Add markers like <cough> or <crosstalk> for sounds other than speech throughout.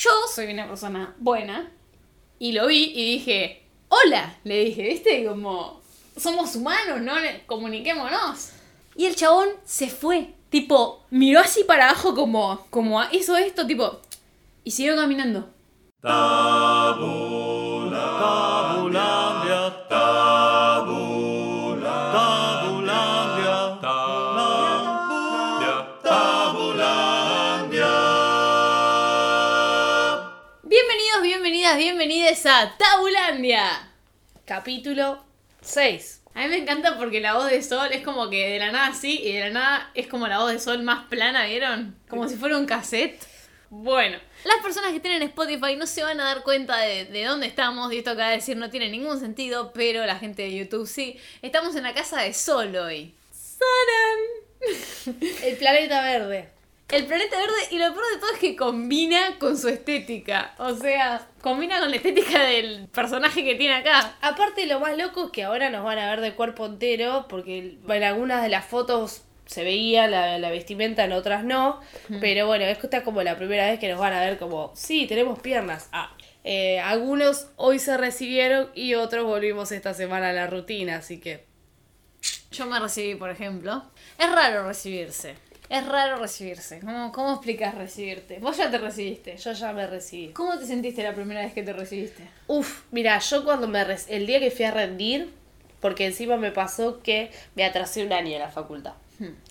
Yo soy una persona buena y lo vi y dije, hola, le dije, ¿viste? Como, somos humanos, ¿no? Comuniquémonos. Y el chabón se fue, tipo, miró así para abajo como, como hizo esto, tipo, y siguió caminando. Bienvenidas a Tabulandia. Capítulo 6. A mí me encanta porque la voz de Sol es como que de la nada así y de la nada es como la voz de Sol más plana, ¿vieron? Como si fuera un cassette. Bueno, las personas que tienen Spotify no se van a dar cuenta de, de dónde estamos y esto acaba de decir no tiene ningún sentido, pero la gente de YouTube sí. Estamos en la casa de Sol hoy. ¡Saran! <laughs> El planeta verde. El planeta verde y lo peor de todo es que combina con su estética. O sea, combina con la estética del personaje que tiene acá. Aparte, lo más loco es que ahora nos van a ver de cuerpo entero, porque en algunas de las fotos se veía la, la vestimenta, en otras no. Pero bueno, esta es como la primera vez que nos van a ver como, sí, tenemos piernas. Ah. Eh, algunos hoy se recibieron y otros volvimos esta semana a la rutina, así que... Yo me recibí, por ejemplo. Es raro recibirse. Es raro recibirse. ¿Cómo, cómo explicas recibirte? Vos ya te recibiste. Yo ya me recibí. ¿Cómo te sentiste la primera vez que te recibiste? Uf, mira, yo cuando me... El día que fui a rendir, porque encima me pasó que me atrasé un año en la facultad.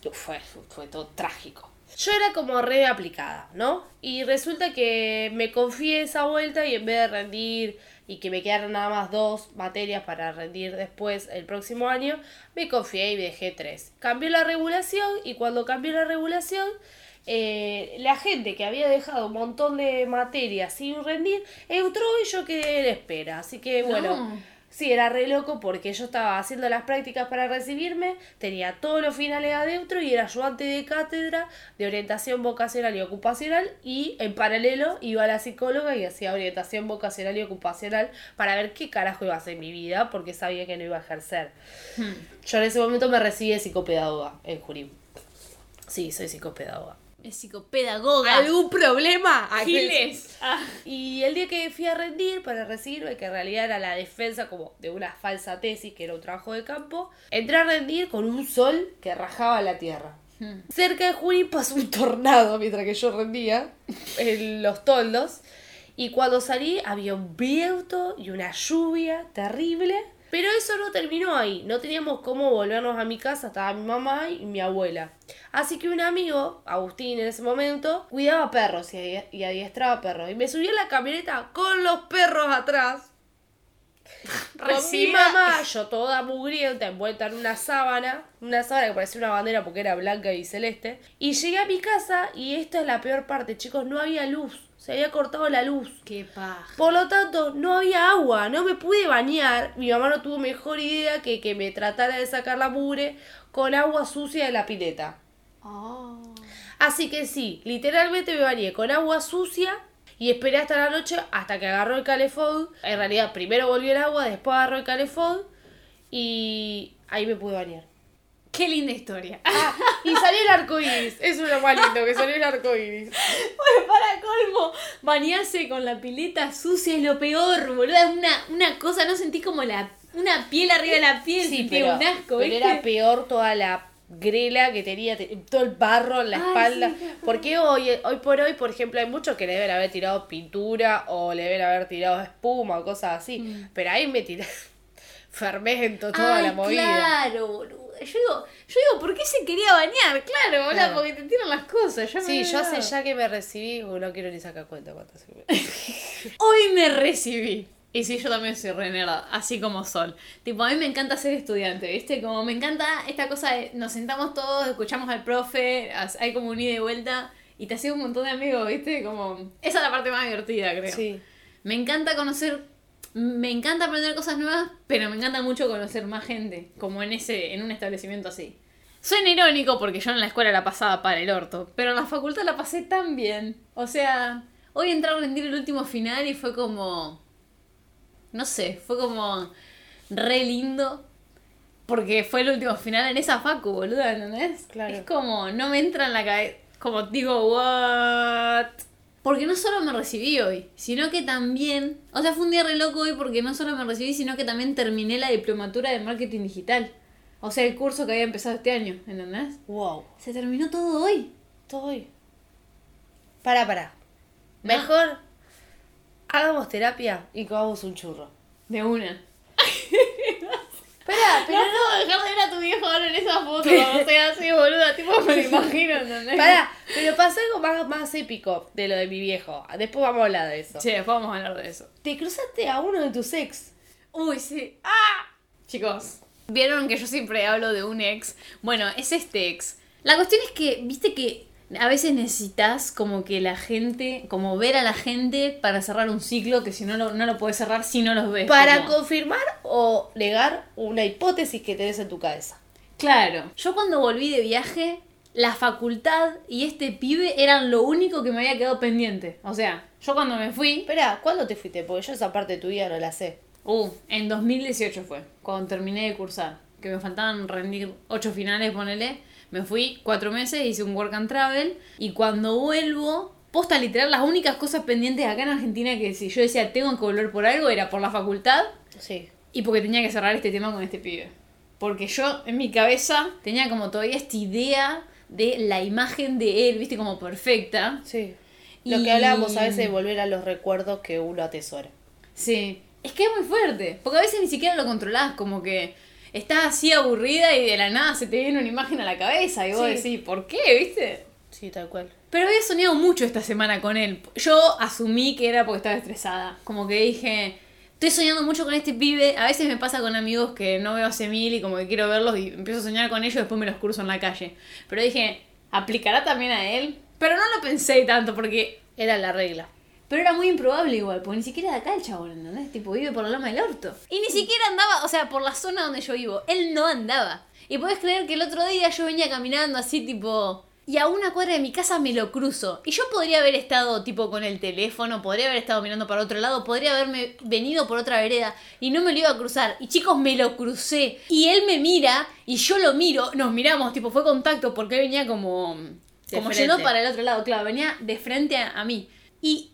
Uf, fue, fue todo trágico. Yo era como re aplicada, ¿no? Y resulta que me confié esa vuelta y en vez de rendir y que me quedaron nada más dos materias para rendir después el próximo año, me confié y dejé tres. Cambió la regulación y cuando cambió la regulación, eh, la gente que había dejado un montón de materias sin rendir entró y yo quedé en espera. Así que bueno. No. Sí, era re loco porque yo estaba haciendo las prácticas para recibirme, tenía todos los finales adentro y era ayudante de cátedra de orientación vocacional y ocupacional y en paralelo iba a la psicóloga y hacía orientación vocacional y ocupacional para ver qué carajo iba a hacer en mi vida porque sabía que no iba a ejercer. Yo en ese momento me recibí de psicopedagoga en Jurín. Sí, soy psicopedagoga. Es psicopedagoga. ¿Algún problema? Giles. Ah. Y el día que fui a rendir para recibirme, que en realidad era la defensa como de una falsa tesis, que era un trabajo de campo, entré a rendir con un sol que rajaba la tierra. Hmm. Cerca de Junín pasó un tornado mientras que yo rendía en los toldos. Y cuando salí había un viento y una lluvia terrible. Pero eso no terminó ahí. No teníamos cómo volvernos a mi casa. Estaba mi mamá y mi abuela. Así que un amigo, Agustín en ese momento, cuidaba perros y adi- y adiestraba perros. Y me subió en la camioneta con los perros atrás. Con mi mamá, yo toda mugrienta, envuelta en una sábana, una sábana que parecía una bandera porque era blanca y celeste. Y llegué a mi casa y esta es la peor parte, chicos, no había luz, se había cortado la luz. Qué paja. Por lo tanto, no había agua, no me pude bañar. Mi mamá no tuvo mejor idea que que me tratara de sacar la mugre con agua sucia de la pileta. Oh. Así que sí, literalmente me bañé con agua sucia y esperé hasta la noche hasta que agarró el calefón. En realidad, primero volvió el agua, después agarró el calefón y ahí me pude bañar. Qué linda historia. Ah, y salió el arco iris. Eso es lo más lindo, que salió el arco iris. Bueno, para colmo, bañarse con la pileta sucia es lo peor, boludo. Es una, una cosa, no sentí como la una piel arriba de la piel, Sí, pero, un asco, pero era peor toda la grela que tenía, te- todo el barro en la Ay, espalda. sí, Porque hoy, hoy por hoy, por ejemplo, hay muchos que le deben haber tirado pintura o le deben haber tirado espuma o cosas así. Mm. Pero ahí me tiré <laughs> fermento toda Ay, la movida. Claro, boludo. Yo digo, yo digo, ¿por qué se quería bañar? Claro, boludo, Claro. porque te tiran las cosas. Ya me Sí, yo hace ya que me recibí, no quiero ni sacar cuenta cuántas. <laughs> Hoy me recibí. Y sí, yo también soy re nerda, así como Sol. Tipo, a mí me encanta ser estudiante, ¿viste? Como me encanta esta cosa de nos sentamos todos, escuchamos al profe, hay como un ida y vuelta y te haces un montón de amigos, ¿viste? Como... Esa es la parte más divertida, creo. Sí. Me encanta conocer, me encanta aprender cosas nuevas, pero me encanta mucho conocer más gente, como en ese, en un establecimiento así. Suena irónico porque yo en la escuela la pasaba para el orto, pero en la facultad la pasé tan bien. O sea, hoy entré a rendir el último final y fue como, no sé, fue como re lindo. Porque fue el último final en esa facu, boluda, ¿entendés? Claro. Es como, no me entra en la cabeza, como digo, what? Porque no solo me recibí hoy, sino que también, o sea, fue un día re loco hoy porque no solo me recibí, sino que también terminé la diplomatura de marketing digital. O sea, el curso que había empezado este año, ¿entendés? Wow. Se terminó todo hoy. Estoy. Para, para. Mejor hagamos terapia y comamos un churro. De una. <laughs> Espera, Pero no puedo dejar de ver a tu viejo ahora en esa foto, o sea, así boluda, tipo me lo <laughs> imagino, ¿entendés? Pará, pero pasa algo más, más épico de lo de mi viejo. Después vamos a hablar de eso. Sí, después vamos a hablar de eso. Te cruzaste a uno de tus ex. Uy, sí. ¡Ah! Chicos, vieron que yo siempre hablo de un ex. Bueno, es este ex. La cuestión es que, viste que a veces necesitas como que la gente, como ver a la gente para cerrar un ciclo que si no lo, no lo puedes cerrar si no los ves. Para como- confirmar o negar una hipótesis que tenés en tu cabeza. Claro. Yo cuando volví de viaje, la facultad y este pibe eran lo único que me había quedado pendiente. O sea, yo cuando me fui, Espera, ¿cuándo te fuiste? Porque yo esa parte de tu vida no la sé. uh, en 2018 fue, cuando terminé de cursar, que me faltaban rendir ocho finales, ponele. Me fui cuatro meses, hice un work and travel y cuando vuelvo, posta literal, las únicas cosas pendientes acá en Argentina que si yo decía tengo que volver por algo era por la facultad Sí. y porque tenía que cerrar este tema con este pibe. Porque yo en mi cabeza tenía como todavía esta idea de la imagen de él, viste, como perfecta. Sí. Lo Y- que hablábamos a veces de volver a los recuerdos que uno atesora. Sí. Es que es muy fuerte. Porque a veces ni siquiera lo controlás, como que estás así aburrida y de la nada se te viene una imagen a la cabeza y vos Sí. decís, ¿por qué? ¿Viste? Sí, tal cual. Pero había soñado mucho esta semana con él. Yo asumí que era porque estaba estresada. Como que dije, estoy soñando mucho con este pibe. A veces me pasa con amigos que no veo hace mil y como que quiero verlos y empiezo a soñar con ellos y después me los cruzo en la calle. Pero dije, ¿aplicará también a él? Pero no lo pensé tanto porque... Era la regla. Pero era muy improbable igual, porque ni siquiera de acá el chabón, ¿entendés? Tipo, vive por la loma del orto. Y ni siquiera andaba, o sea, por la zona donde yo vivo. Él no andaba. Y podés creer que el otro día yo venía caminando así, tipo... Y a una cuadra de mi casa me lo cruzo. Y yo podría haber estado, tipo, con el teléfono, podría haber estado mirando para otro lado, podría haberme venido por otra vereda y no me lo iba a cruzar. Y chicos, me lo crucé. Y él me mira y yo lo miro. Nos miramos, tipo, fue contacto porque él venía como... Como yendo para el otro lado, claro, venía de frente a, a mí. Y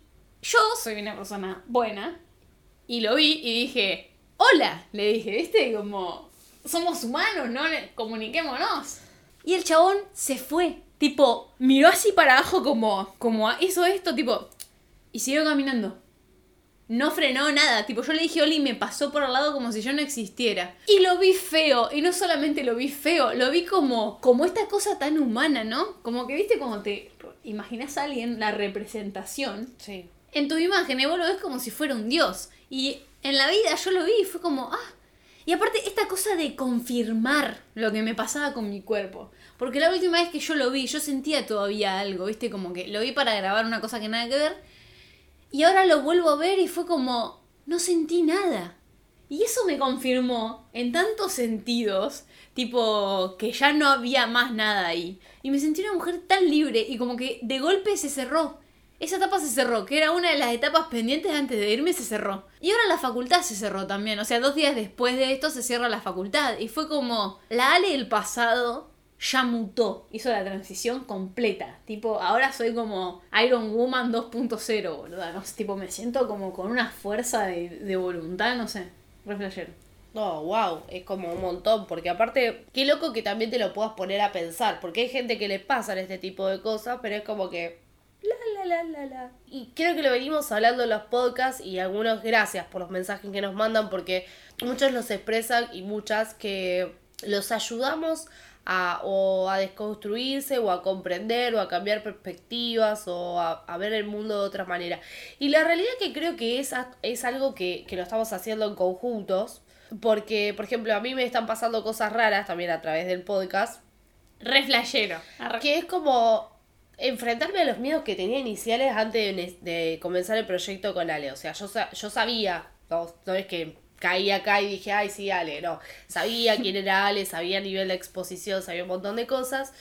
yo soy una persona buena. Y lo vi y dije, hola, le dije, ¿viste? Como, somos humanos, ¿no? Comuniquémonos. Y el chabón se fue. Tipo, miró así para abajo como, como hizo esto, tipo, y siguió caminando. No frenó nada, tipo yo le dije Oli y me pasó por al lado como si yo no existiera. Y lo vi feo, y no solamente lo vi feo, lo vi como, como esta cosa tan humana, ¿no? Como que viste como te imaginas a alguien, la representación, Sí. En tu imagen, y vos lo ves como si fuera un dios. Y en la vida yo lo vi y fue como, ah. Y aparte, esta cosa de confirmar lo que me pasaba con mi cuerpo. Porque la última vez que yo lo vi, yo sentía todavía algo, ¿viste? Como que lo vi para grabar una cosa que nada que ver. Y ahora lo vuelvo a ver y fue como, no sentí nada. Y eso me confirmó en tantos sentidos, tipo que ya no había más nada ahí. Y me sentí una mujer tan libre y como que de golpe se cerró. Esa etapa se cerró, que era una de las etapas pendientes antes de irme, se cerró. Y ahora la facultad se cerró también. O sea, dos días después de esto se cierra la facultad. Y fue como, la Ale del pasado ya mutó. Hizo la transición completa. Tipo, ahora soy como Iron Woman 2.0, boluda. No sé, tipo, me siento como con una fuerza de, de voluntad, no sé. Re flashero. No, wow, es como un montón, porque aparte, qué loco que también te lo puedas poner a pensar, porque hay gente que le pasan este tipo de cosas, pero es como que... La, la, la, la, la. Y creo que lo venimos hablando en los podcasts y algunos gracias por los mensajes que nos mandan, porque muchos los expresan y muchas que los ayudamos a, o a desconstruirse o a comprender o a cambiar perspectivas o a, a ver el mundo de otra manera. Y la realidad que creo que es, es algo que, que lo estamos haciendo en conjuntos, porque, por ejemplo, a mí me están pasando cosas raras también a través del podcast, Re flashero. Que es como enfrentarme a los miedos que tenía iniciales antes de, de comenzar el proyecto con Ale. O sea, yo, yo sabía, no, no es que caí acá y dije, ay, sí, Ale, no. Sabía <laughs> quién era Ale, sabía nivel de exposición, sabía un montón de cosas.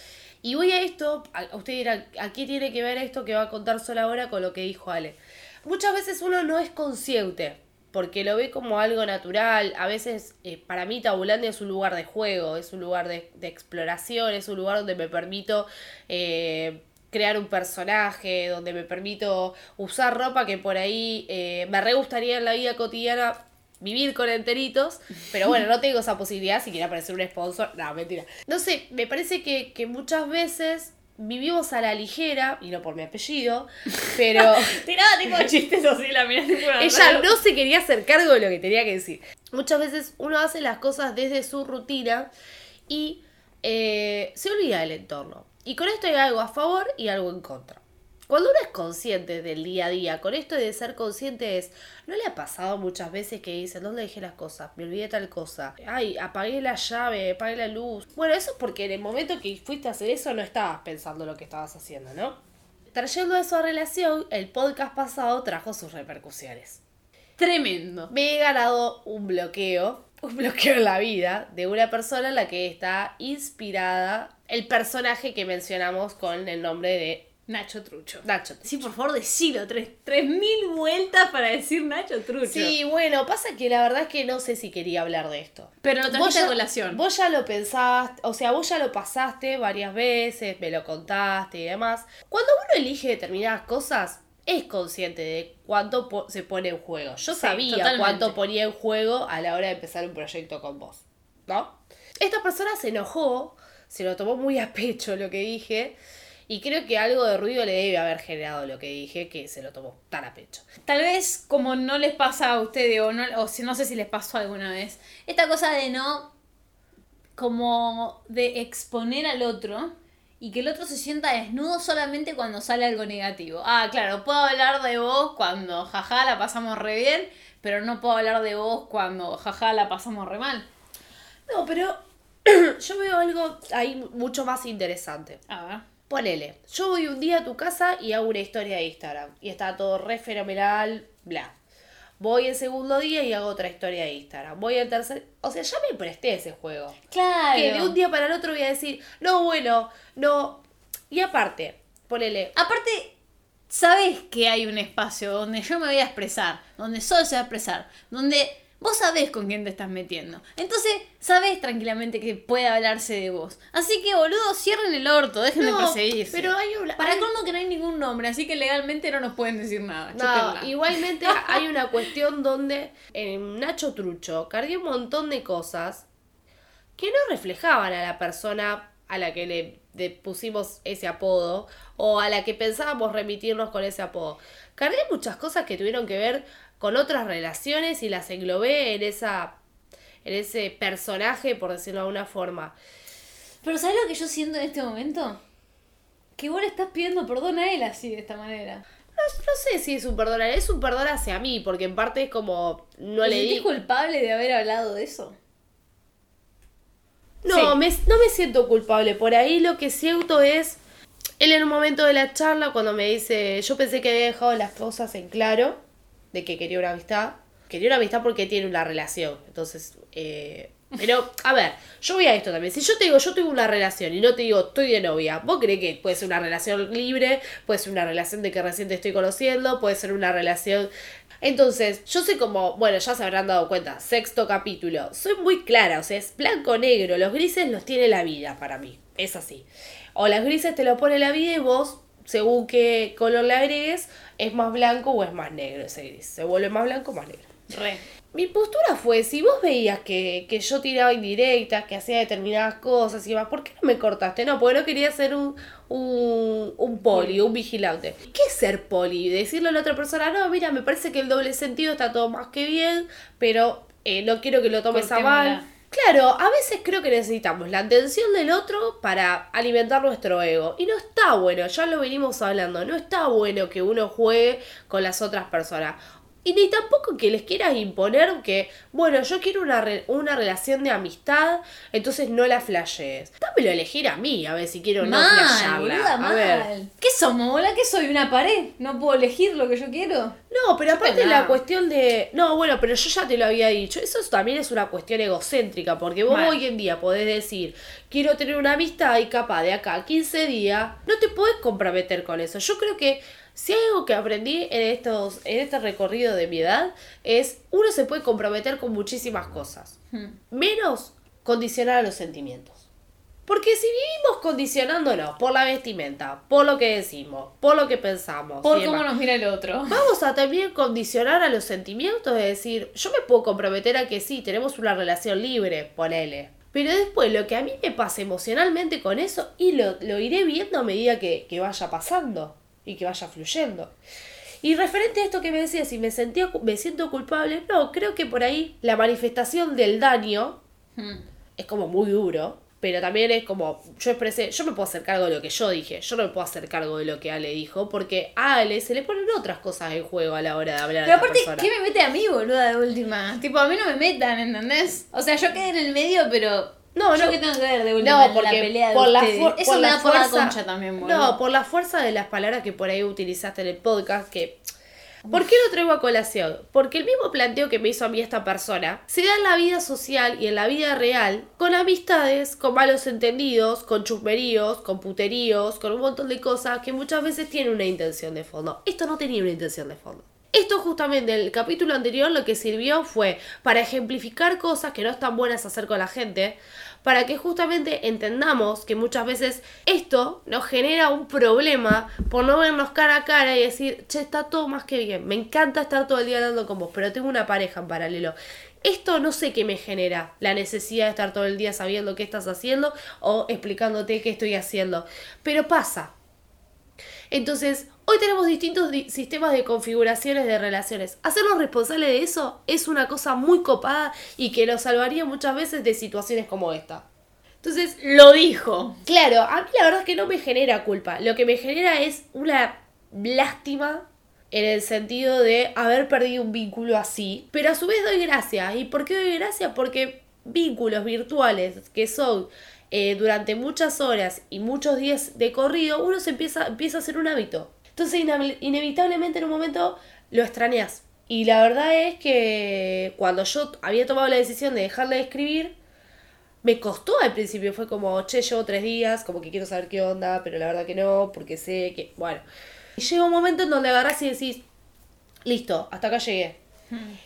Y voy a esto, a, usted dirá, ¿a qué tiene que ver esto que va a contar solo ahora con lo que dijo Ale? Muchas veces uno no es consciente, porque lo ve como algo natural. A veces, eh, para mí, Tabulandia es un lugar de juego, es un lugar de, de exploración, es un lugar donde me permito eh, crear un personaje, donde me permito usar ropa que por ahí eh, me re gustaría en la vida cotidiana vivir con enteritos, pero bueno, no tengo esa posibilidad si quiere aparecer un sponsor, no, mentira. No sé, me parece que, que muchas veces vivimos a la ligera, y no por mi apellido, pero <laughs> Tiraba tipo chistes así, la tipo una ella no se quería hacer cargo de lo que tenía que decir. Muchas veces uno hace las cosas desde su rutina y eh, se olvida del entorno. Y con esto hay algo a favor y algo en contra. Cuando uno es consciente del día a día, con esto de ser consciente es, ¿no le ha pasado muchas veces que dicen, ¿dónde dejé las cosas? Me olvidé tal cosa. Ay, apagué la llave, apagué la luz. Bueno, eso es porque en el momento que fuiste a hacer eso no estabas pensando lo que estabas haciendo, ¿no? Trayendo eso a relación, el podcast pasado trajo sus repercusiones. Tremendo. Me he ganado un bloqueo, <laughs> un bloqueo en la vida de una persona en la que está inspirada el personaje que mencionamos con el nombre de Nacho Trucho. Nacho. Sí, por favor, decilo. Tres, tres mil vueltas para decir Nacho Trucho. Sí, bueno, pasa que la verdad es que no sé si quería hablar de esto. Pero lo trajiste a colación. Vos ya lo pensaste, o sea, vos ya lo pasaste varias veces, me lo contaste y demás. Cuando uno elige determinadas cosas, es consciente de cuánto po- se pone en juego. Yo Sí, sabía totalmente. cuánto ponía en juego a la hora de empezar un proyecto con vos, ¿no? Esta persona se enojó, se lo tomó muy a pecho lo que dije, y creo que algo de ruido le debe haber generado lo que dije, que se lo tomó tan a pecho. Tal vez como no les pasa a ustedes, o, no, o si no sé si les pasó alguna vez, esta cosa de no, como de exponer al otro y que el otro se sienta desnudo solamente cuando sale algo negativo. Ah, claro, puedo hablar de vos cuando jaja la pasamos re bien, pero no puedo hablar de vos cuando jaja la pasamos re mal. No, pero <clears throat> yo veo algo ahí mucho más interesante. A ver. Ponele, yo voy un día a tu casa y hago una historia de Instagram. Y está todo re fenomenal, bla. Voy el segundo día y hago otra historia de Instagram. Voy al tercer... O sea, ya me presté ese juego. Claro. Que de un día para el otro voy a decir, no, bueno, no. Y aparte, ponele... Aparte, sabes que hay un espacio donde yo me voy a expresar, donde Sol se va a expresar, donde vos sabés con quién te estás metiendo. Entonces, sabés tranquilamente que puede hablarse de vos. Así que, boludo, cierren el orto, dejen de No, perseguirse. pero hay una- Para hay- colmo que no hay ningún nombre, así que legalmente no nos pueden decir nada. No, chúpenla. igualmente <laughs> hay una cuestión donde en Nacho Trucho cargué un montón de cosas que no reflejaban a la persona a la que le, le pusimos ese apodo o a la que pensábamos remitirnos con ese apodo. Cargué muchas cosas que tuvieron que ver con otras relaciones y las englobé en esa en ese personaje, por decirlo de alguna forma. Pero ¿sabés lo que yo siento en este momento? Que vos le estás pidiendo perdón a él así, de esta manera. No, no sé si es un perdón, es un perdón hacia mí, porque en parte es como no ¿Te le di culpable de haber hablado de eso? No, Sí. me, no me siento culpable. Por ahí lo que siento es. Él en un momento de la charla, cuando me dice. Yo pensé que había dejado las cosas en claro. De que quería una amistad. Quería una amistad porque tiene una relación. Entonces. eh, pero, a ver, yo voy a esto también. Si yo te digo, yo tengo una relación y no te digo, estoy de novia, ¿vos crees que puede ser una relación libre? Puede ser una relación de que recién te estoy conociendo, puede ser una relación. Entonces, yo soy como, bueno, ya se habrán dado cuenta, sexto capítulo. Soy muy clara, o sea, es blanco-negro. Los grises los tiene la vida para mí. Es así. O las grises te los pone la vida y vos, según qué color le agregues, es más blanco o es más negro ese gris. Se vuelve más blanco o más negro. Re. Mi postura fue, si vos veías que, que yo tiraba indirectas, que hacía determinadas cosas y demás, ¿por qué no me cortaste? No, porque no quería ser un, un, un poli, un vigilante. ¿Qué es ser poli? Decirle a la otra persona, no, mira, me parece que el doble sentido está todo más que bien, pero eh, no quiero que lo tomes a mal. Claro, a veces creo que necesitamos la atención del otro para alimentar nuestro ego. Y no está bueno, ya lo venimos hablando, no está bueno que uno juegue con las otras personas. Y ni tampoco que les quieras imponer que, bueno, yo quiero una, re- una relación de amistad, entonces no la flashees. Dámelo a elegir a mí, a ver si quiero o no mal, flashearla. boluda, a mal. ver. ¿Qué somos, bola? ¿Qué soy? ¿Una pared? ¿No puedo elegir lo que yo quiero? No, pero aparte la cuestión de. No, bueno, pero yo ya te lo había dicho. Eso también es una cuestión egocéntrica. Porque vos Mal. hoy en día podés decir, quiero tener una amistad y capaz de acá a 15 días, no te podés comprometer con eso. Yo creo que si hay algo que aprendí en estos, en este recorrido de mi edad, es uno se puede comprometer con muchísimas cosas. Hmm. Menos condicionar a los sentimientos. Porque si vivimos condicionándonos por la vestimenta, por lo que decimos, por lo que pensamos, Por cómo demás, nos mira el otro. vamos a también condicionar a los sentimientos de decir, yo me puedo comprometer a que sí, tenemos una relación libre, ponele. Pero después lo que a mí me pasa emocionalmente con eso, y lo, lo iré viendo a medida que, que vaya pasando y que vaya fluyendo. Y referente a esto que me decía, si me, sentía, me siento culpable, no, creo que por ahí la manifestación del daño Hmm. es como muy duro, pero también es como, yo expresé, yo me puedo hacer cargo de lo que yo dije, yo no me puedo hacer cargo de lo que Ale dijo, porque a Ale se le ponen otras cosas en juego a la hora de hablar Pero a aparte, persona. ¿qué me mete a mí, boluda, de última? Tipo, a mí no me metan, ¿entendés? O sea, yo quedé en el medio, pero. No, ¿Yo no. qué tengo que ver de última No, porque la pelea de por la, ustedes? Eso por me la da por la fuerza- concha también, boludo. No, por la fuerza de las palabras que por ahí utilizaste en el podcast, que... ¿Por qué lo traigo a colación? Porque el mismo planteo que me hizo a mí esta persona se da en la vida social y en la vida real con amistades, con malos entendidos, con chusmeríos, con puteríos, con un montón de cosas que muchas veces tienen una intención de fondo. Esto no tenía una intención de fondo. Esto justamente, el capítulo anterior lo que sirvió fue para ejemplificar cosas que no están buenas hacer con la gente, para que justamente entendamos que muchas veces esto nos genera un problema por no vernos cara a cara y decir, che, está todo más que bien, me encanta estar todo el día hablando con vos, pero tengo una pareja en paralelo. Esto no sé qué me genera, la necesidad de estar todo el día sabiendo qué estás haciendo o explicándote qué estoy haciendo, pero pasa. Entonces, hoy tenemos distintos di- sistemas de configuraciones de relaciones. Hacernos responsables de eso es una cosa muy copada y que nos salvaría muchas veces de situaciones como esta. Entonces, Lo dijo. claro, a mí la verdad es que no me genera culpa. Lo que me genera es una lástima en el sentido de haber perdido un vínculo así. Pero a su vez doy gracias. ¿Y por qué doy gracias? Porque vínculos virtuales que son eh, durante muchas horas y muchos días de corrido, uno se empieza, empieza a hacer un hábito. Entonces, inevitablemente en un momento lo extrañas. Y la verdad es que cuando yo había tomado la decisión de dejarle de escribir, me costó al principio, fue como, che, llevo tres días, como que quiero saber qué onda, pero la verdad que no, porque sé que, bueno. Y llega un momento en donde agarrás y decís, listo, hasta acá llegué.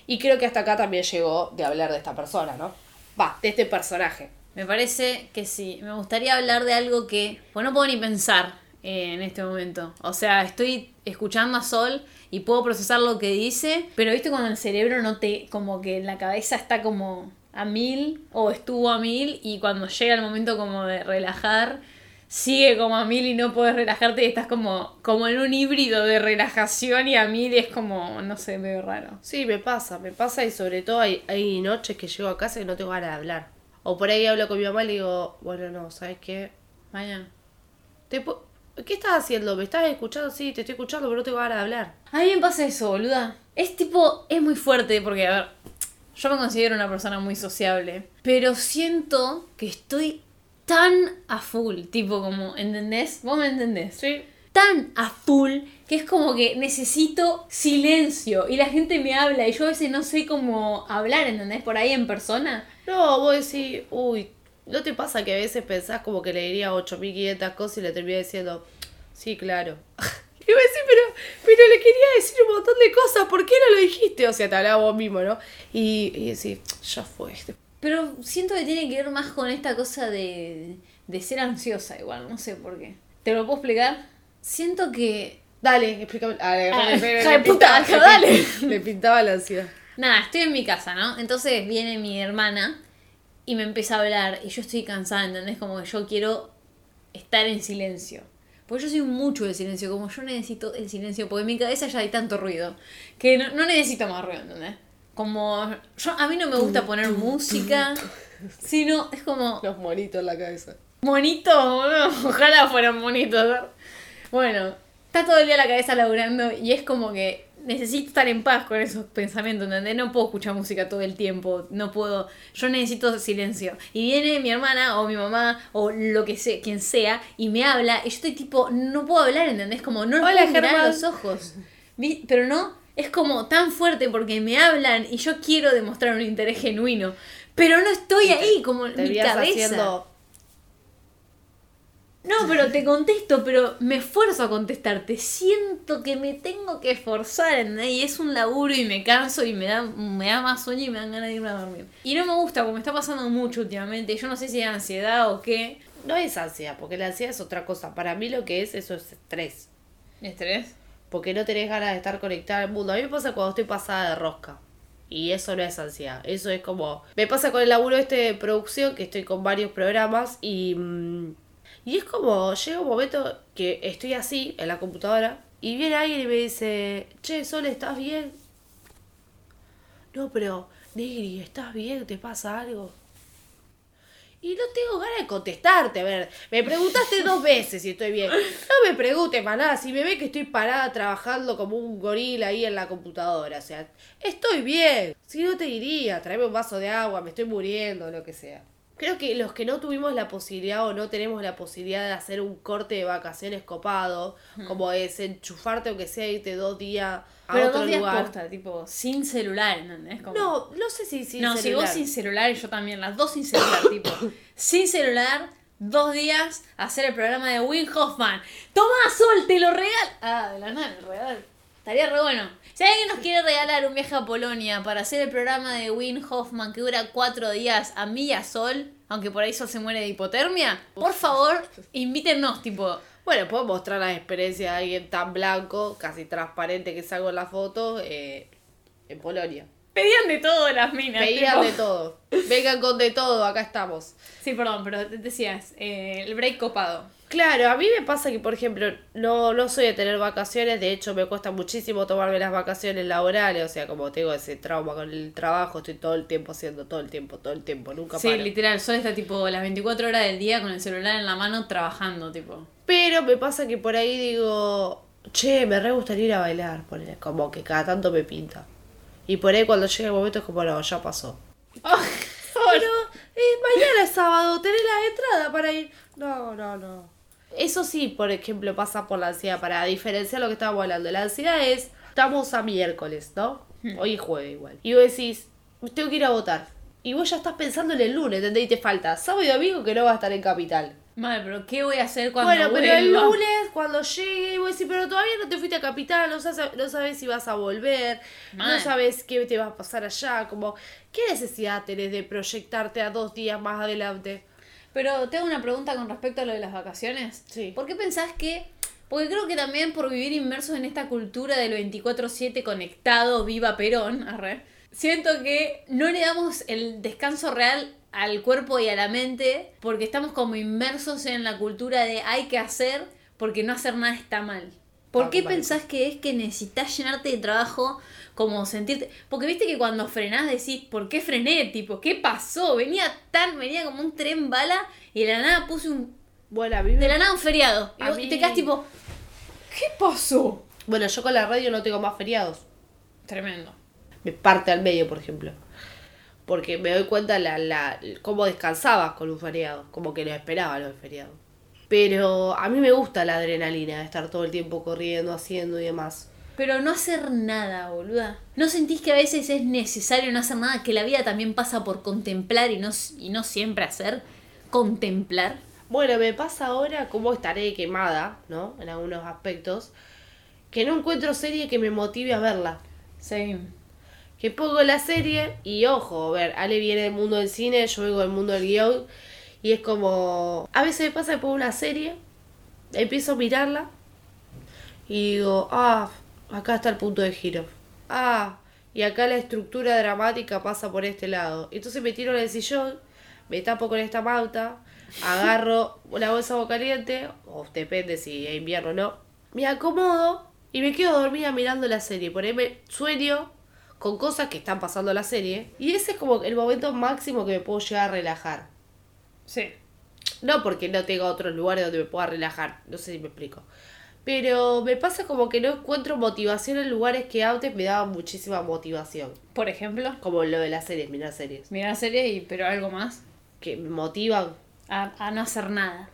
Y creo que hasta acá también llegó de hablar de esta persona, ¿no? Va, de este personaje. Me parece que sí. Me gustaría hablar de algo que. Pues no puedo ni pensar eh, en este momento. O sea, estoy escuchando a Sol y puedo procesar lo que dice. Pero viste cuando el cerebro no te. como que la cabeza está como a mil o estuvo a mil. Y cuando llega el momento como de relajar. Sigue como a mil y no puedes relajarte y estás como, como en un híbrido de relajación y a mil es como, no sé, medio raro. Sí, me pasa, me pasa y sobre todo hay, hay noches que llego a casa y no tengo ganas de hablar. O por ahí hablo con mi mamá y le digo, bueno, no, ¿sabes qué? Vaya. Te ¿Qué estás haciendo? ¿Me estás escuchando? Sí, te estoy escuchando, pero no tengo ganas de hablar. A mí me pasa eso, boluda. Es tipo, es muy fuerte porque, a ver, yo me considero una persona muy sociable, pero siento que estoy tan a full, tipo como, ¿entendés? ¿Vos me entendés? Sí. Tan a full que es como que necesito silencio y la gente me habla y yo a veces no sé cómo hablar, ¿entendés? Por ahí en persona. No, vos decís, uy, ¿no te pasa que a veces pensás como que le diría 8500 cosas y le terminé diciendo, sí, claro? <laughs> Y vos decís, pero, pero le quería decir un montón de cosas, ¿por qué no lo dijiste? O sea, te hablaba vos mismo, ¿no? Y, y decís, ya fue. Pero siento que tiene que ver más con esta cosa de, de ser ansiosa igual, no sé por qué. ¿Te lo puedo explicar? Siento que Dale, explícame. A ver, Ah, le- le- hija le de puta, dale. Le pintaba la ansiedad. Nada, estoy en mi casa, ¿no? Entonces viene mi hermana y me empieza a hablar y yo estoy cansada, ¿entendés? Como que yo quiero estar en silencio. Porque yo soy mucho de silencio, como yo necesito el silencio, porque en mi cabeza ya hay tanto ruido, que no, no necesito más ruido, ¿entendés? Como, yo, a mí no me gusta poner música, sino es como, Los monitos en la cabeza. Monitos. Ojalá fueran monitos. Bueno, está todo el día la cabeza laburando y es como que necesito estar en paz con esos pensamientos, ¿entendés? No puedo escuchar música todo el tiempo, no puedo, yo necesito silencio. Y viene mi hermana o mi mamá o lo que sea, quien sea, y me habla y yo estoy tipo, no puedo hablar, ¿entendés? Como no Hola, puedo mirar los ojos. Pero no, es como tan fuerte porque me hablan y yo quiero demostrar un interés genuino. Pero no estoy ahí, como en mi cabeza. haciendo. No, pero te contesto, pero me esfuerzo a contestarte. Siento que me tengo que esforzar, ¿entendés? Y es un laburo y me canso y me da, me da más sueño y me dan ganas de irme a dormir. Y no me gusta, como me está pasando mucho últimamente. Yo no sé si es ansiedad o qué. No es ansiedad, porque la ansiedad es otra cosa. Para mí lo que es, eso es estrés. ¿Estrés? Porque no tenés ganas de estar conectada al mundo. A mí me pasa cuando estoy pasada de rosca. Y eso no es ansiedad. Eso es como... Me pasa con el laburo este de producción, que estoy con varios programas y... mm, Y es como, llega un momento que estoy así, en la computadora, y viene alguien y me dice, che, Sol, ¿estás bien? No, pero, Negri, ¿estás bien? ¿Te pasa algo? Y no tengo ganas de contestarte, a ver, me preguntaste <laughs> dos veces si estoy bien. No me preguntes más nada, si me ve que estoy parada trabajando como un gorila ahí en la computadora, o sea, estoy bien. Si no te diría, tráeme un vaso de agua, me estoy muriendo, lo que sea. Creo que los que no tuvimos la posibilidad o no tenemos la posibilidad de hacer un corte de vacaciones copado, como es enchufarte aunque sea irte dos días a Pero otro dos días lugar. posta, tipo, sin celular, ¿entendés? Como- No, no sé si sin no, si celular. vos sin celular y yo también, las dos sin celular, <coughs> tipo. Sin celular, dos días, hacer el programa de Win Hoffman. Toma, Sol, te lo regal. Ah, de la nada, regal. Estaría re bueno. Si alguien nos quiere regalar un viaje a Polonia para hacer el programa de Win Hoffman que dura cuatro días a mí y a Sol, aunque por ahí Sol se muere de hipotermia, por favor, invítennos, tipo. Bueno, puedo mostrar la experiencia de alguien tan blanco, casi transparente que salgo en la foto, eh, en Polonia. Pedían de todo las minas. Pedían tipo. de todo. Vengan con de todo, acá estamos. Sí, perdón, pero decías, eh, el break copado. Claro, a mí me pasa que, por ejemplo, no, no soy de tener vacaciones, de hecho me cuesta muchísimo tomarme las vacaciones laborales, o sea, como tengo ese trauma con el trabajo, estoy todo el tiempo haciendo, todo el tiempo, todo el tiempo, nunca Sí, paro. literal, Sol está tipo las 24 horas del día con el celular en la mano trabajando, tipo. Pero me pasa que por ahí digo, che, me re gustaría ir a bailar, como que cada tanto me pinta. Y por ahí cuando llega el momento es como, no, ya pasó. <laughs> Eh, mañana es sábado, tenés la entrada para ir. No, no, no. Eso sí, por ejemplo, pasa por la ansiedad. Para diferenciar lo que estábamos hablando. La ansiedad es, estamos a miércoles, ¿no? Hoy es jueves igual. Y vos decís, tengo que ir a votar. Y vos ya estás pensando en el lunes, ¿entendés? Y te falta sábado y domingo que no va a estar en Capital. Madre, pero ¿qué voy a hacer cuando Bueno, pero el lunes, cuando llegue, vos decís, pero todavía no te fuiste a Capital, no sabes, no sabes si vas a volver, no sabes qué te va a pasar allá, como, ¿qué necesidad tenés de proyectarte a dos días más adelante? Pero tengo una pregunta con respecto a lo de las vacaciones. Sí. ¿Por qué pensás que.? Porque creo que también por vivir inmersos en esta cultura del 24-7 conectado, viva Perón, arre, siento que no le damos el descanso real al cuerpo y a la mente porque estamos como inmersos en la cultura de hay que hacer porque no hacer nada está mal. ¿Por Ah, qué pensás que es que necesitas llenarte de trabajo como sentirte? Porque viste que cuando frenás decís, ¿por qué frené? Tipo, ¿qué pasó? Venía tan, venía como un tren bala y de la nada puse un Bueno, a mí me- de la nada un feriado. Y, vos- y te quedas tipo, ¿qué pasó? Bueno, yo con la radio no tengo más feriados. Tremendo. Me parte al medio, por ejemplo. Porque me doy cuenta la, la, cómo descansaba con un feriado. Como que lo esperaba los feriados. Pero a mí me gusta la adrenalina de estar todo el tiempo corriendo, haciendo y demás. Pero no hacer nada, boluda. ¿No sentís que a veces es necesario no hacer nada? Que la vida también pasa por contemplar y no, y no siempre hacer. Contemplar. Bueno, me pasa ahora como estaré quemada, ¿no? En algunos aspectos. Que no encuentro serie que me motive a verla. Sí. Que pongo la serie y ojo, a ver, Ale viene del mundo del cine, yo vengo del mundo del guion. Y es como... A veces me pasa que pongo una serie, empiezo a mirarla y digo, ah, acá está el punto de giro. Ah, y acá la estructura dramática pasa por este lado. Entonces me tiro en el sillón, me tapo con esta mauta, agarro una bolsa de agua caliente, o depende si es invierno o no, me acomodo y me quedo dormida mirando la serie. Por ahí me sueño con cosas que están pasando en la serie. Y ese es como el momento máximo que me puedo llegar a relajar. Sí. No porque no tenga otros lugares donde me pueda relajar, no sé si me explico. Pero me pasa como que no encuentro motivación en lugares que antes me daban muchísima motivación. Por ejemplo, Como lo de las series, mirar series. mirar series y pero algo más. Que me motivan. a, a no hacer nada.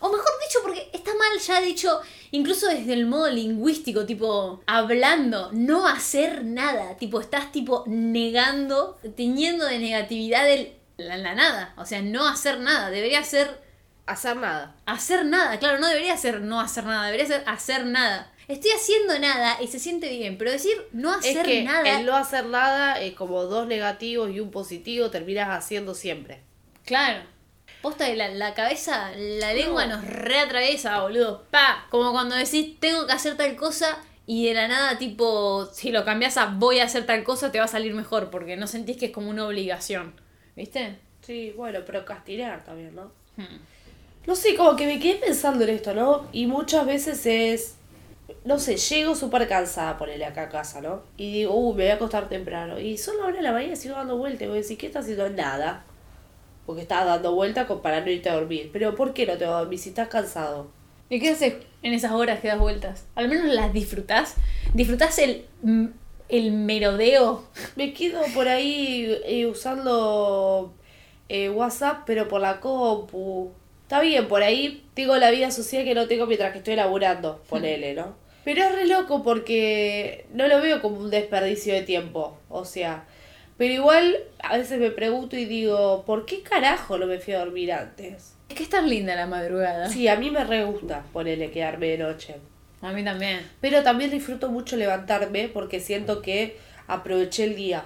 O mejor dicho, porque está mal ya dicho, incluso desde el modo lingüístico, tipo, hablando, no hacer nada. Tipo, estás tipo negando, teniendo de negatividad el, la, la nada. O sea, no hacer nada. Debería ser Hacer nada. hacer nada. Claro, no debería ser no hacer nada, debería ser hacer nada. Estoy haciendo nada y se siente bien, pero decir no hacer es que nada. el no hacer nada es como dos negativos y un positivo terminas haciendo siempre. Claro. Posta la, la cabeza, la lengua nos reatraviesa, boludo. Pa, como cuando decís, tengo que hacer tal cosa y de la nada, tipo, si lo cambias a voy a hacer tal cosa, te va a salir mejor, porque no sentís que es como una obligación. ¿Viste? Sí, bueno, procrastinar también, ¿no? Hmm. No sé, como que me quedé pensando en esto, ¿no? Y muchas veces es. No sé, llego súper cansada ponerle acá a casa, ¿no? Y digo, uh, me voy a acostar temprano. Y son las hora de la mañana sigo dando vueltas. Voy a decir, ¿qué estás haciendo? Nada. Porque estás dando vueltas con- para no irte a dormir. Pero ¿por qué no te vas a dormir si estás cansado? ¿Y qué haces en esas horas que das vueltas? Al menos las disfrutás. ¿Disfrutás el, el merodeo? Me quedo por ahí eh, usando eh, WhatsApp, pero por la compu. Está bien, por ahí tengo la vida social que no tengo mientras que estoy laburando, ponele, ¿no? Pero es re loco porque no lo veo como un desperdicio de tiempo, o sea... Pero igual a veces me pregunto y digo, ¿por qué carajo no me fui a dormir antes? Es que es tan linda la madrugada. Sí, a mí me re gusta ponerle quedarme de noche. A mí también. Pero también disfruto mucho levantarme porque siento que aproveché el día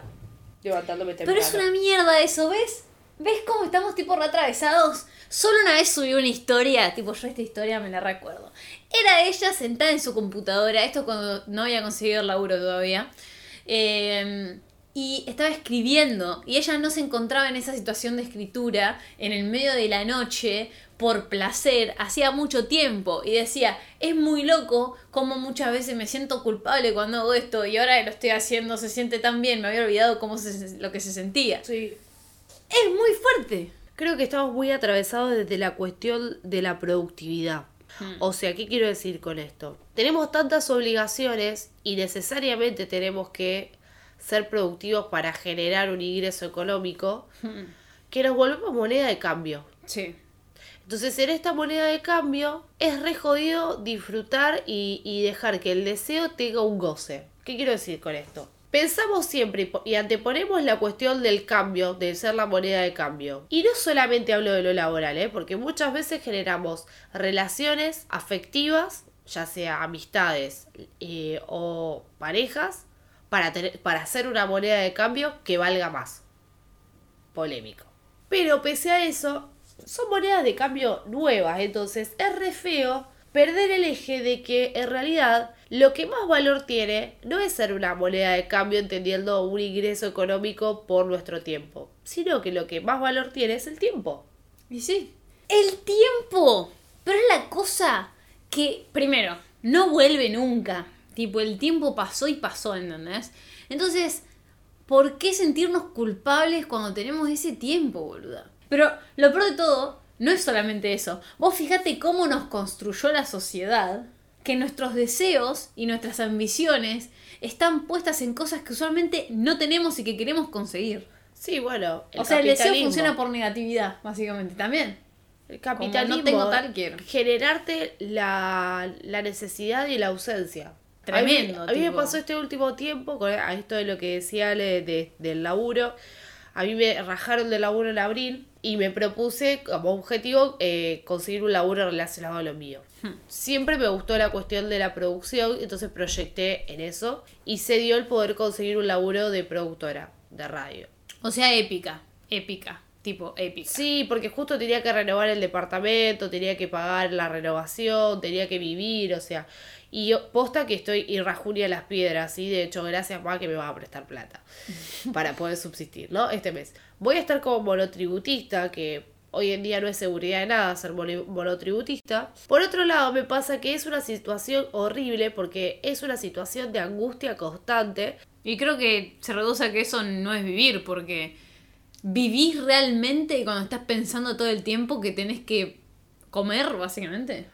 levantándome temprano. Pero es una mierda eso, ¿ves? ¿Ves cómo estamos tipo reatravesados? Solo una vez subí una historia, tipo yo esta historia me la recuerdo. Era ella sentada en su computadora, esto cuando no había conseguido el laburo todavía. eh, y estaba escribiendo y ella no se encontraba en esa situación de escritura en el medio de la noche por placer hacía mucho tiempo y decía es muy loco como muchas veces me siento culpable cuando hago esto y ahora que lo estoy haciendo se siente tan bien me había olvidado cómo se, lo que se sentía Sí. es muy fuerte Creo que estamos muy atravesados desde la cuestión de la productividad. O sea, ¿qué quiero decir con esto? Tenemos tantas obligaciones y necesariamente tenemos que ser productivos para generar un ingreso económico que nos volvemos moneda de cambio. sí Entonces, en esta moneda de cambio es re jodido disfrutar y, y dejar que el deseo tenga un goce. ¿Qué quiero decir con esto? Pensamos siempre y anteponemos la cuestión del cambio, de ser la moneda de cambio. Y no solamente hablo de lo laboral, ¿eh? porque muchas veces generamos relaciones afectivas, ya sea amistades eh, o parejas, para, tener, para hacer una moneda de cambio que valga más polémico. Pero pese a eso, son monedas de cambio nuevas, entonces es re feo perder el eje de que en realidad lo que más valor tiene no es ser una moneda de cambio entendiendo un ingreso económico por nuestro tiempo, sino que lo que más valor tiene es el tiempo. y sí el tiempo pero es la cosa que primero no vuelve nunca tipo el tiempo pasó y pasó ¿entendés? entonces ¿por qué sentirnos culpables cuando tenemos ese tiempo, boluda? Pero lo peor de todo, no es solamente eso. Vos fíjate cómo nos construyó la sociedad, que nuestros deseos y nuestras ambiciones están puestas en cosas que usualmente no tenemos y que queremos conseguir. Sí, bueno, o sea, el deseo funciona por negatividad, básicamente, también. El Como capitalismo no tengo tal, quiero. generarte la, la necesidad y la ausencia. Tremendo, A mí, a mí me pasó este último tiempo con a esto de lo que decía Ale de, del laburo. A mí me rajaron del laburo en abril y me propuse como objetivo eh, conseguir un laburo relacionado a lo mío. Hmm. Siempre me gustó la cuestión de la producción, entonces proyecté en eso y se dio el poder conseguir un laburo de productora de radio. O sea, épica, épica, tipo épica. Sí, porque justo tenía que renovar el departamento, tenía que pagar la renovación, tenía que vivir, o sea. Y yo, posta que estoy irrajunia las piedras, y de hecho, gracias más que me va a prestar plata <laughs> para poder subsistir, ¿no? Este mes. Voy a estar como monotributista, que hoy en día no es seguridad de nada ser mono- monotributista. Por otro lado, me pasa que es una situación horrible porque es una situación de angustia constante Y creo que se reduce a que eso no es vivir, porque vivís realmente cuando estás pensando todo el tiempo que tenés que comer, básicamente.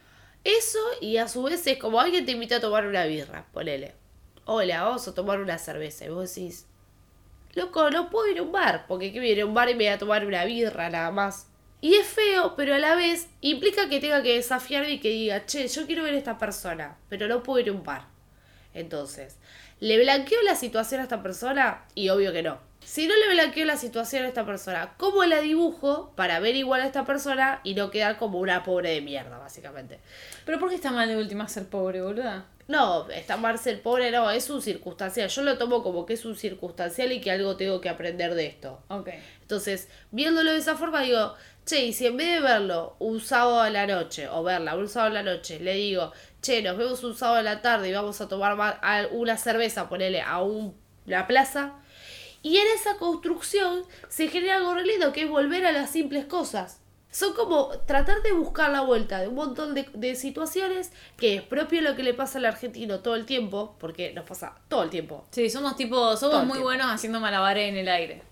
Eso y a su vez es como alguien te invita a tomar una birra, ponele. Hola, vamos a tomar una cerveza. Y vos decís, loco, no puedo ir a un bar, porque que viene a un bar y me voy a tomar una birra nada más. Y es feo, pero a la vez implica que tenga que desafiarme y que diga, che, yo quiero ver a esta persona, pero no puedo ir a un bar. Entonces, ¿le blanqueo la situación a esta persona? Y obvio que no. Si no le blanqueo la situación a esta persona, ¿cómo la dibujo para ver igual a esta persona y no quedar como una pobre de mierda, básicamente? Pero ¿por qué está mal de última ser pobre, boluda? No, está mal ser pobre, no, es un circunstancial. Yo lo tomo como que es un circunstancial y que algo tengo que aprender de esto. Ok. Entonces, viéndolo de esa forma, digo, che, y si en vez de verlo un sábado a la noche, o verla un sábado a la noche, le digo, che, nos vemos un sábado a la tarde y vamos a tomar una cerveza, ponele a un, la plaza, y en esa construcción se genera algo lindo, que es volver a las simples cosas. Son como tratar de buscar la vuelta de un montón de, de situaciones que es propio lo que le pasa al argentino todo el tiempo, porque nos pasa todo el tiempo. Sí, somos tipo, somos muy tiempo. buenos haciendo malabares en el aire.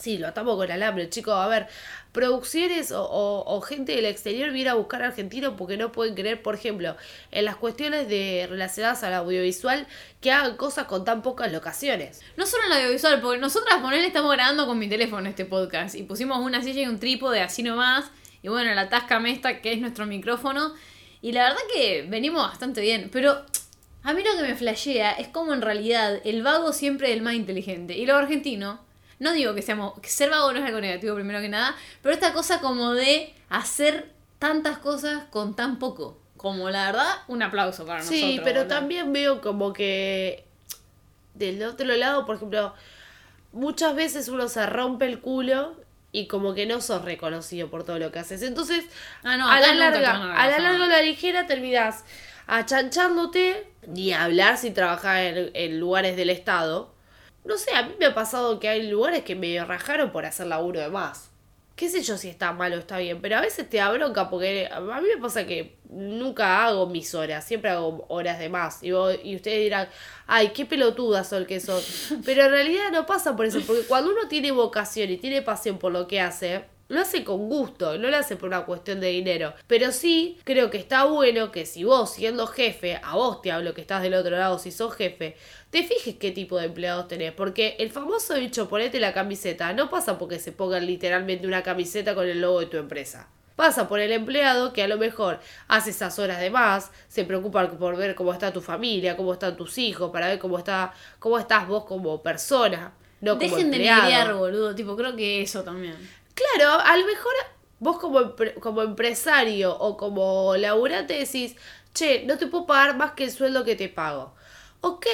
Sí, lo atamos con alambre, chicos. A ver, producciones o, o- gente del exterior viene a buscar a argentinos porque no pueden creer, por ejemplo, en las cuestiones de relacionadas al audiovisual, que hagan cosas con tan pocas locaciones. No solo en el audiovisual, porque nosotras ponele estamos grabando con mi teléfono este podcast y pusimos una silla y un trípode así nomás. Y bueno, la Tascam esta que es nuestro micrófono. Y la verdad que venimos bastante bien. Pero a mí lo que me flashea es como en realidad el vago siempre es el más inteligente. Y lo argentino, no digo que seamos. que ser vago no es algo negativo primero que nada. Pero esta cosa como de hacer tantas cosas con tan poco. Como la verdad, un aplauso para nosotros. Sí, pero también veo como que del otro lado, por ejemplo, muchas veces uno se rompe el culo y como que no sos reconocido por todo lo que haces. Entonces, Ah, no, a la larga, a a la larga o la ligera terminás achanchándote, ni hablar si trabajas en, en lugares del Estado. No sé, a mí me ha pasado que hay lugares que me rajaron por hacer laburo de más. Qué sé yo si está mal o está bien, pero a veces te da bronca porque a mí me pasa que nunca hago mis horas, siempre hago horas de más. Y, vos- y ustedes dirán, ay, qué pelotudas son que son. <laughs> Pero en realidad no pasa por eso, porque cuando uno tiene vocación y tiene pasión por lo que hace, lo hace con gusto, no lo hace por una cuestión de dinero. Pero sí creo que está bueno que si vos, siendo jefe, a vos te hablo que estás del otro lado, si sos jefe, te fijes qué tipo de empleados tenés. Porque el famoso dicho ponete la camiseta no pasa porque se pongan literalmente una camiseta con el logo de tu empresa. Pasa por el empleado que a lo mejor hace esas horas de más, se preocupa por ver cómo está tu familia, cómo están tus hijos, para ver cómo está, cómo estás vos como persona, no como Dejen de negrear, boludo. Tipo, creo que eso también. Claro, a lo mejor vos como, como empresario o como laburante decís, che, no te puedo pagar más que el sueldo que te pago. Ok,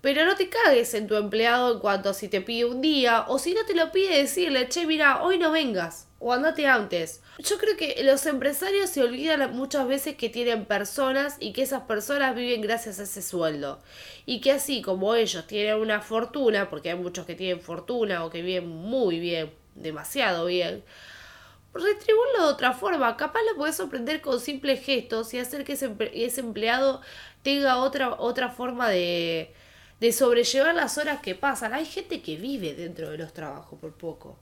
pero no te cagues en tu empleado en cuanto a si te pide un día o si no te lo pide decirle, che, mira, hoy no vengas o andate antes. Yo creo que los empresarios se olvidan muchas veces que tienen personas y que esas personas viven gracias a ese sueldo. Y que así como ellos tienen una fortuna, porque hay muchos que tienen fortuna o que viven muy bien, demasiado bien, retribuirlo de otra forma. Capaz lo podés sorprender con simples gestos y hacer que ese, emple- ese empleado tenga otra, otra forma de, de sobrellevar las horas que pasan. Hay gente que vive dentro de los trabajos por poco.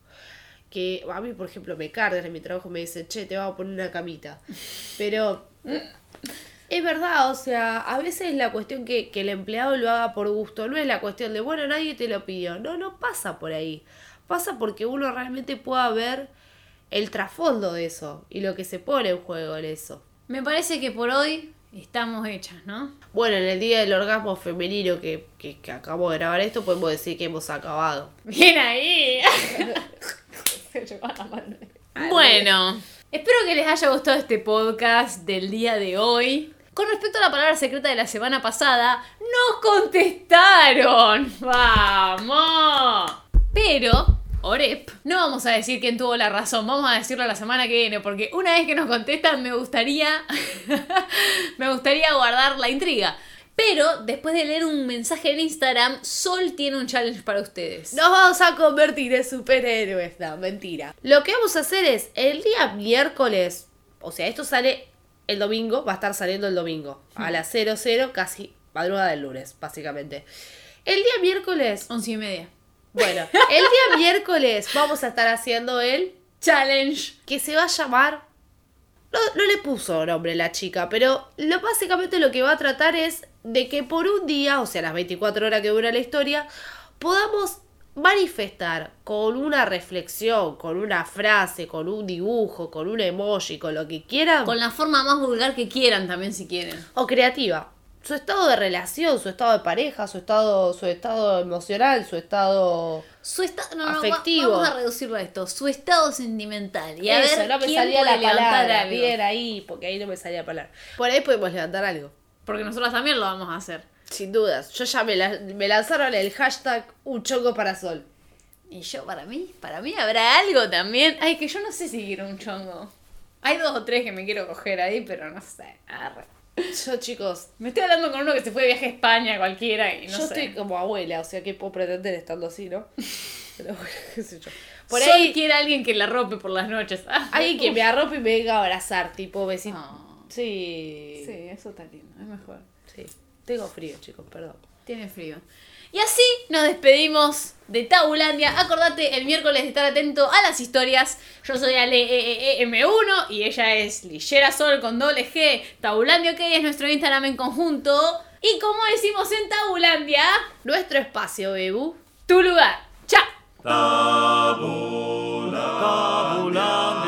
Que a mí, por ejemplo, me cargan en mi trabajo me dicen, che, te vamos a poner una camita. Pero <laughs> es verdad, o sea, a veces es la cuestión que, que el empleado lo haga por gusto, no es la cuestión de, bueno, nadie te lo pidió. No, no pasa por ahí. Pasa porque uno realmente pueda ver el trasfondo de eso y lo que se pone en juego en eso. Me parece que por hoy estamos hechas, ¿no? Bueno, en el día del orgasmo femenino que, que, que acabamos de grabar esto, podemos decir que hemos acabado. <laughs> Bien ahí. <laughs> bueno, espero que les haya gustado este podcast del día de hoy. Con respecto a la palabra secreta de la semana pasada, nos contestaron. ¡Vamos! Pero, Orep, no vamos a decir quién tuvo la razón, vamos a decirlo la semana que viene, porque una vez que nos contestan me gustaría <laughs> me gustaría guardar la intriga. Pero después de leer un mensaje en Instagram, Sol tiene un challenge para ustedes. Nos vamos a convertir en superhéroes. No, mentira. Lo que vamos a hacer es, el día miércoles, o sea, esto sale el domingo, va a estar saliendo el domingo, a las 00, casi madrugada del lunes, básicamente. El día miércoles, Once y media. Bueno, el día miércoles vamos a estar haciendo el Challenge. que se va a llamar. No, no le puso nombre la chica, pero lo básicamente lo que va a tratar es de que por un día, o sea, las 24 horas que dura la historia, podamos manifestar con una reflexión, con una frase, con un dibujo, con un emoji, con lo que quieran, Con la forma más vulgar que quieran también si quieren. o creativa. Su estado de relación, su estado de pareja, su estado, su estado emocional, su estado Su estado. No, no, va- Afectivo. vamos a reducirlo a esto. Su estado sentimental. Y a Eso, ver no me quién salía la levantar palabra. algo. Bien ahí, porque ahí no me salía la palabra. Por ahí podemos levantar algo. Porque nosotros también lo vamos a hacer. Sin dudas. Yo ya me, la- me lanzaron el hashtag un chongo para sol. Y yo, para mí, para mí habrá algo también. Ay, que yo no sé si quiero un chongo. Hay dos o tres que me quiero coger ahí, pero no sé. Arre. Yo, chicos, Me estoy hablando con uno que se fue de viaje a España, cualquiera, y no yo sé. estoy como abuela, o sea, ¿qué puedo pretender estando así, no? <laughs> Pero bueno, qué sé yo. Por Sol ahí, quiere alguien que la rompe por las noches. Ah, <laughs> alguien que me arrope y me venga a abrazar, tipo besito. Ah. Sí. Sí, eso está lindo, es mejor. Sí. Tengo frío, chicos, perdón. Tiene frío. Y así nos despedimos de Tabulandia. Acordate el miércoles de estar atento a las historias. Yo soy Ale E, M1 y ella es Lillera Sol con doble G. Tabulandia OK es nuestro Instagram en conjunto. Y como decimos en Tabulandia, Nuestro espacio, Bebu. tu lugar. ¡Chao! Tabulandia.